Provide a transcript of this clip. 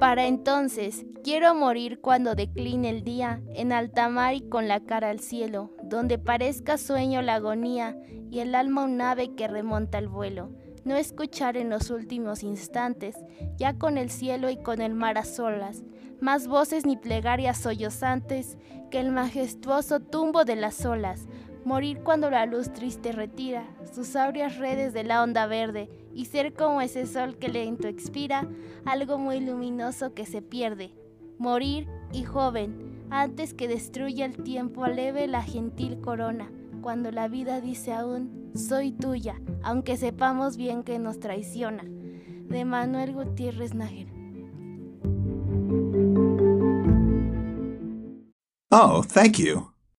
Para entonces, quiero morir cuando decline el día, en alta mar y con la cara al cielo, donde parezca sueño la agonía y el alma un ave que remonta el vuelo. No escuchar en los últimos instantes, ya con el cielo y con el mar a solas, más voces ni plegarias sollozantes que el majestuoso tumbo de las olas, morir cuando la luz triste retira sus áureas redes de la onda verde y ser como ese sol que lento expira, algo muy luminoso que se pierde. Morir y joven, antes que destruya el tiempo aleve la gentil corona, cuando la vida dice aún, soy tuya, aunque sepamos bien que nos traiciona. De Manuel Gutiérrez Nájera. Oh, thank you.